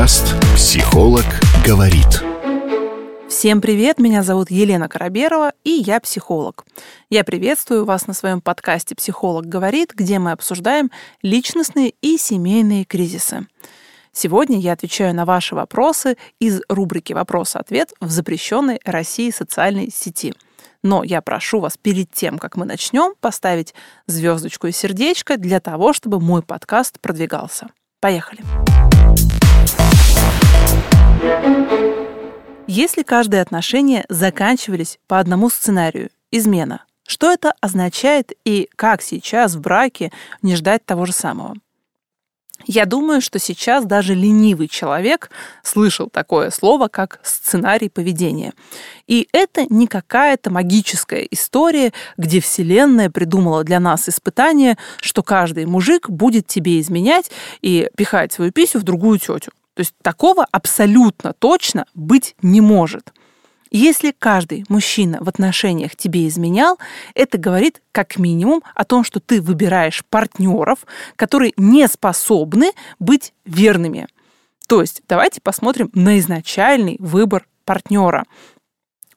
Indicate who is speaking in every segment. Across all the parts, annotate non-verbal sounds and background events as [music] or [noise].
Speaker 1: Подкаст «Психолог говорит».
Speaker 2: Всем привет, меня зовут Елена Караберова, и я психолог. Я приветствую вас на своем подкасте «Психолог говорит», где мы обсуждаем личностные и семейные кризисы. Сегодня я отвечаю на ваши вопросы из рубрики «Вопрос-ответ» в запрещенной России социальной сети. Но я прошу вас перед тем, как мы начнем, поставить звездочку и сердечко для того, чтобы мой подкаст продвигался. Поехали! Если каждые отношения заканчивались по одному сценарию – измена, что это означает и как сейчас в браке не ждать того же самого? Я думаю, что сейчас даже ленивый человек слышал такое слово, как сценарий поведения. И это не какая-то магическая история, где Вселенная придумала для нас испытание, что каждый мужик будет тебе изменять и пихать свою писю в другую тетю. То есть такого абсолютно точно быть не может. Если каждый мужчина в отношениях тебе изменял, это говорит как минимум о том, что ты выбираешь партнеров, которые не способны быть верными. То есть давайте посмотрим на изначальный выбор партнера.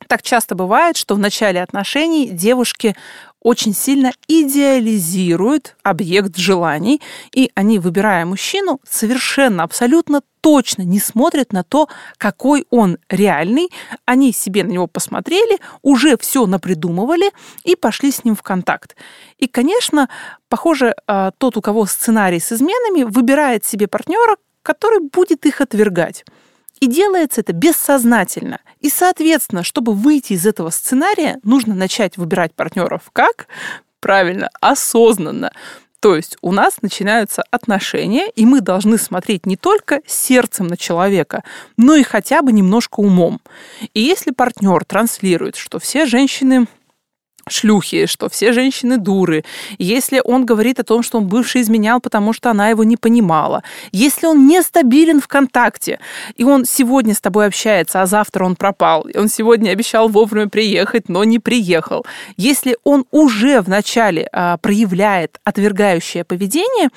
Speaker 2: Так часто бывает, что в начале отношений девушки очень сильно идеализируют объект желаний, и они, выбирая мужчину, совершенно, абсолютно точно не смотрят на то, какой он реальный. Они себе на него посмотрели, уже все напридумывали и пошли с ним в контакт. И, конечно, похоже, а, тот, у кого сценарий с изменами, выбирает себе партнера, который будет их отвергать. И делается это бессознательно. И, соответственно, чтобы выйти из этого сценария, нужно начать выбирать партнеров как? Правильно, осознанно. То есть у нас начинаются отношения, и мы должны смотреть не только сердцем на человека, но и хотя бы немножко умом. И если партнер транслирует, что все женщины шлюхи, что все женщины дуры, если он говорит о том, что он бывший изменял, потому что она его не понимала, если он нестабилен в контакте, и он сегодня с тобой общается, а завтра он пропал, и он сегодня обещал вовремя приехать, но не приехал, если он уже вначале а, проявляет отвергающее поведение,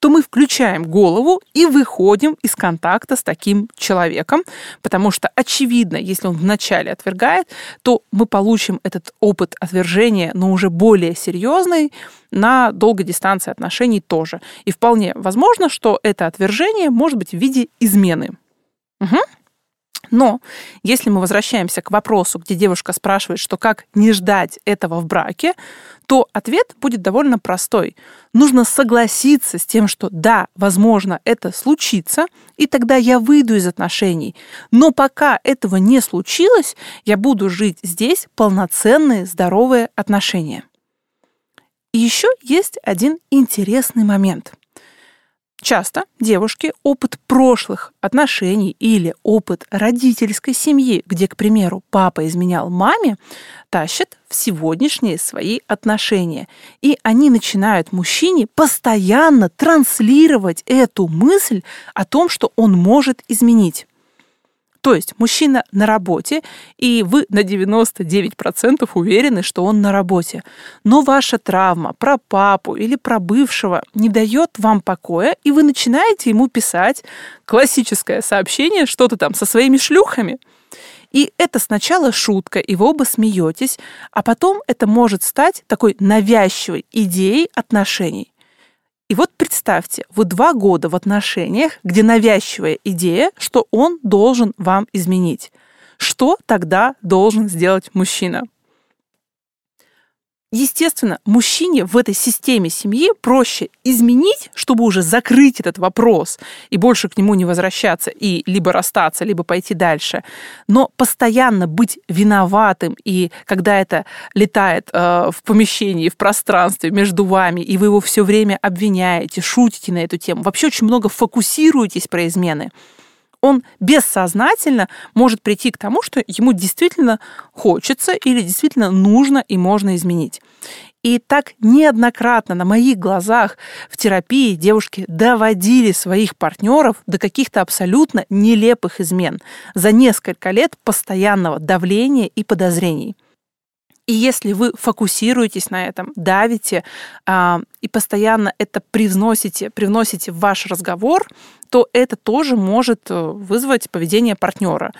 Speaker 2: то мы включаем голову и выходим из контакта с таким человеком, потому что, очевидно, если он вначале отвергает, то мы получим этот опыт отвержения, но уже более серьезный, на долгой дистанции отношений тоже. И вполне возможно, что это отвержение может быть в виде измены. Угу. Но если мы возвращаемся к вопросу, где девушка спрашивает, что как не ждать этого в браке, то ответ будет довольно простой. Нужно согласиться с тем, что да, возможно, это случится, и тогда я выйду из отношений. Но пока этого не случилось, я буду жить здесь полноценные, здоровые отношения. И еще есть один интересный момент – Часто девушки опыт прошлых отношений или опыт родительской семьи, где, к примеру, папа изменял маме, тащат в сегодняшние свои отношения. И они начинают мужчине постоянно транслировать эту мысль о том, что он может изменить. То есть мужчина на работе, и вы на 99% уверены, что он на работе. Но ваша травма про папу или про бывшего не дает вам покоя, и вы начинаете ему писать классическое сообщение, что-то там со своими шлюхами. И это сначала шутка, и вы оба смеетесь, а потом это может стать такой навязчивой идеей отношений. И вот представьте, вы два года в отношениях, где навязчивая идея, что он должен вам изменить. Что тогда должен сделать мужчина? Естественно, мужчине в этой системе семьи проще изменить, чтобы уже закрыть этот вопрос и больше к нему не возвращаться и либо расстаться, либо пойти дальше. Но постоянно быть виноватым, и когда это летает э, в помещении, в пространстве между вами, и вы его все время обвиняете, шутите на эту тему, вообще очень много фокусируетесь про измены, он бессознательно может прийти к тому, что ему действительно хочется или действительно нужно и можно изменить. И так неоднократно на моих глазах в терапии девушки доводили своих партнеров до каких-то абсолютно нелепых измен за несколько лет постоянного давления и подозрений. И если вы фокусируетесь на этом, давите а, и постоянно это привносите, привносите в ваш разговор, то это тоже может э, вызвать поведение партнера.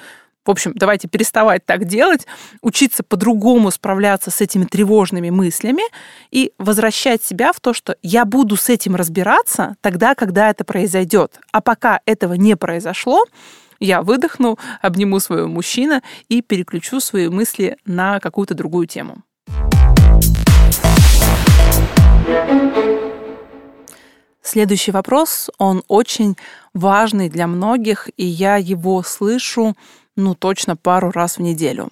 Speaker 2: В общем, давайте переставать так делать, учиться по-другому справляться с этими тревожными мыслями и возвращать себя в то, что я буду с этим разбираться тогда, когда это произойдет. А пока этого не произошло, я выдохну, обниму своего мужчину и переключу свои мысли на какую-то другую тему. Следующий вопрос, он очень важный для многих, и я его слышу, ну, точно пару раз в неделю.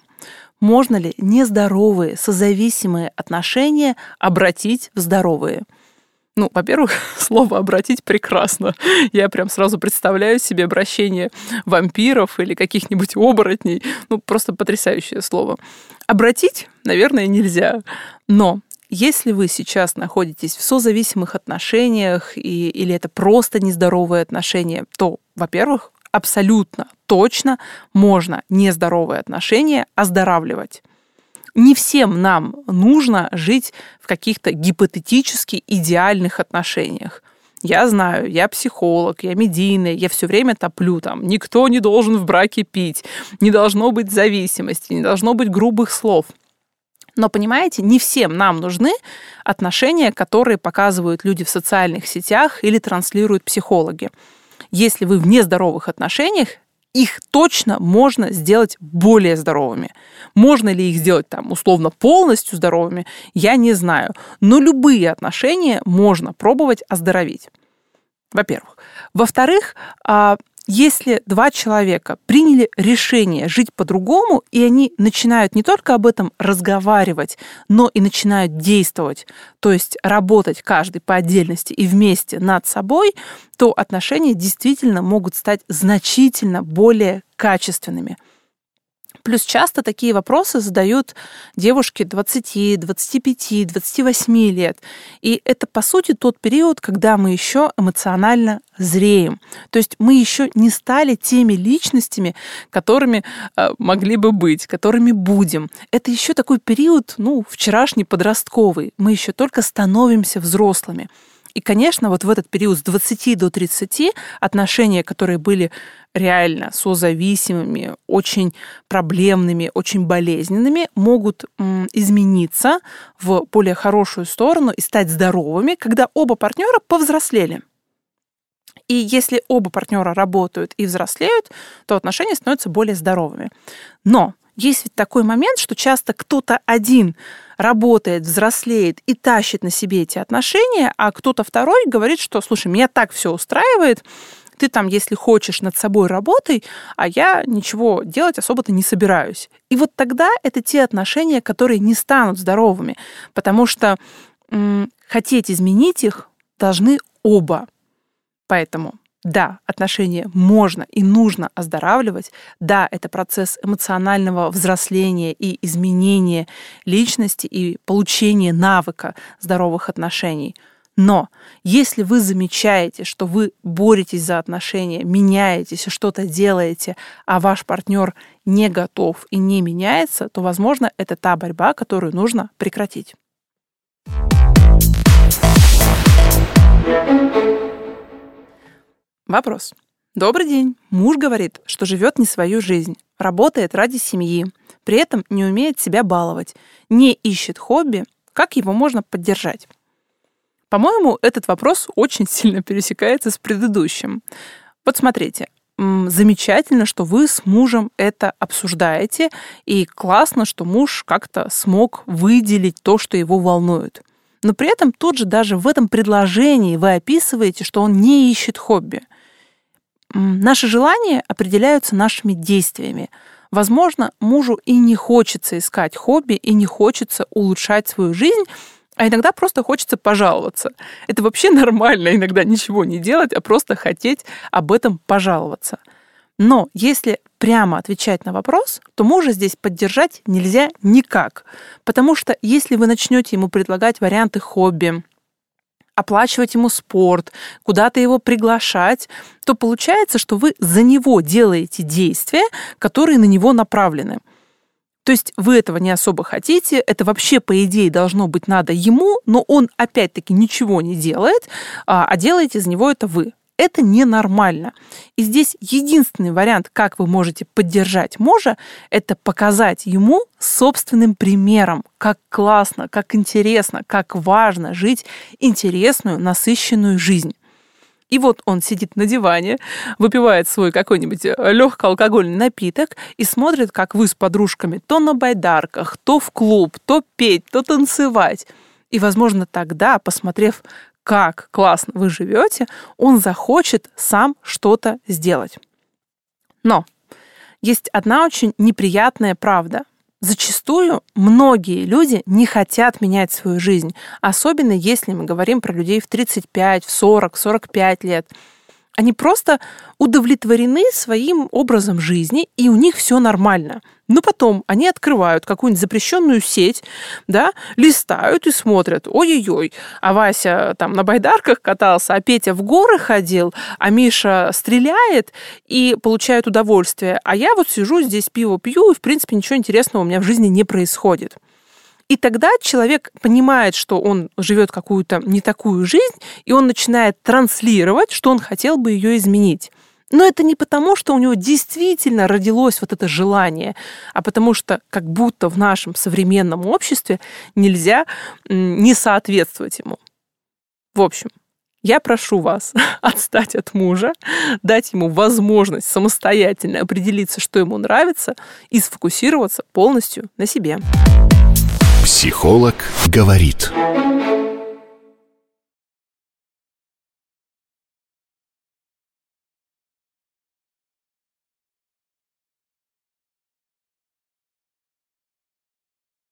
Speaker 2: Можно ли нездоровые, созависимые отношения обратить в здоровые? Ну, во-первых, [laughs] слово «обратить» прекрасно. Я прям сразу представляю себе обращение вампиров или каких-нибудь оборотней. Ну, просто потрясающее слово. Обратить, наверное, нельзя. Но если вы сейчас находитесь в созависимых отношениях и, или это просто нездоровые отношения, то, во-первых, абсолютно точно можно нездоровые отношения оздоравливать не всем нам нужно жить в каких-то гипотетически идеальных отношениях. Я знаю, я психолог, я медийный, я все время топлю там. Никто не должен в браке пить, не должно быть зависимости, не должно быть грубых слов. Но понимаете, не всем нам нужны отношения, которые показывают люди в социальных сетях или транслируют психологи. Если вы в нездоровых отношениях, их точно можно сделать более здоровыми. Можно ли их сделать там условно полностью здоровыми, я не знаю. Но любые отношения можно пробовать оздоровить. Во-первых. Во-вторых, а, если два человека приняли решение жить по-другому, и они начинают не только об этом разговаривать, но и начинают действовать, то есть работать каждый по отдельности и вместе над собой, то отношения действительно могут стать значительно более качественными – Плюс часто такие вопросы задают девушки 20, 25, 28 лет. И это, по сути, тот период, когда мы еще эмоционально зреем. То есть мы еще не стали теми личностями, которыми э, могли бы быть, которыми будем. Это еще такой период, ну, вчерашний подростковый. Мы еще только становимся взрослыми. И, конечно, вот в этот период с 20 до 30 отношения, которые были реально созависимыми, очень проблемными, очень болезненными, могут измениться в более хорошую сторону и стать здоровыми, когда оба партнера повзрослели. И если оба партнера работают и взрослеют, то отношения становятся более здоровыми. Но есть ведь такой момент, что часто кто-то один работает, взрослеет и тащит на себе эти отношения, а кто-то второй говорит, что, слушай, меня так все устраивает, ты там, если хочешь, над собой работай, а я ничего делать особо-то не собираюсь. И вот тогда это те отношения, которые не станут здоровыми, потому что м- хотеть изменить их должны оба. Поэтому да, отношения можно и нужно оздоравливать. Да, это процесс эмоционального взросления и изменения личности и получения навыка здоровых отношений. Но если вы замечаете, что вы боретесь за отношения, меняетесь что-то делаете, а ваш партнер не готов и не меняется, то, возможно, это та борьба, которую нужно прекратить. Вопрос. Добрый день. Муж говорит, что живет не свою жизнь, работает ради семьи, при этом не умеет себя баловать, не ищет хобби. Как его можно поддержать? По-моему, этот вопрос очень [laughs] сильно пересекается с предыдущим. Вот смотрите, замечательно, что вы с мужем это обсуждаете, и классно, что муж как-то смог выделить то, что его волнует. Но при этом тут же даже в этом предложении вы описываете, что он не ищет хобби – Наши желания определяются нашими действиями. Возможно, мужу и не хочется искать хобби, и не хочется улучшать свою жизнь, а иногда просто хочется пожаловаться. Это вообще [laughs] нормально иногда ничего не делать, а просто хотеть об этом пожаловаться. Но если прямо отвечать на вопрос, то мужа здесь поддержать нельзя никак. Потому что если вы начнете ему предлагать варианты хобби, оплачивать ему спорт, куда-то его приглашать, то получается, что вы за него делаете действия, которые на него направлены. То есть вы этого не особо хотите, это вообще, по идее, должно быть надо ему, но он опять-таки ничего не делает, а, а делаете из него это вы. Это ненормально. И здесь единственный вариант, как вы можете поддержать мужа, это показать ему собственным примером, как классно, как интересно, как важно жить интересную, насыщенную жизнь. И вот он сидит на диване, выпивает свой какой-нибудь э, легкоалкогольный напиток и смотрит, как вы с подружками то на байдарках, то в клуб, то петь, то танцевать. И, возможно, тогда, посмотрев, как классно вы живете, он захочет сам что-то сделать. Но есть одна очень неприятная правда. Зачастую многие люди не хотят менять свою жизнь, особенно если мы говорим про людей в 35, в 40, 45 лет. Они просто удовлетворены своим образом жизни, и у них все нормально. Но потом они открывают какую-нибудь запрещенную сеть, да, листают и смотрят, ой-ой-ой, а Вася там на байдарках катался, а Петя в горы ходил, а Миша стреляет и получает удовольствие, а я вот сижу здесь пиво пью, и, в принципе, ничего интересного у меня в жизни не происходит. И тогда человек понимает, что он живет какую-то не такую жизнь, и он начинает транслировать, что он хотел бы ее изменить. Но это не потому, что у него действительно родилось вот это желание, а потому что как будто в нашем современном обществе нельзя не соответствовать ему. В общем, я прошу вас [laughs] отстать от мужа, дать ему возможность самостоятельно определиться, что ему нравится, и сфокусироваться полностью на себе.
Speaker 1: Психолог говорит.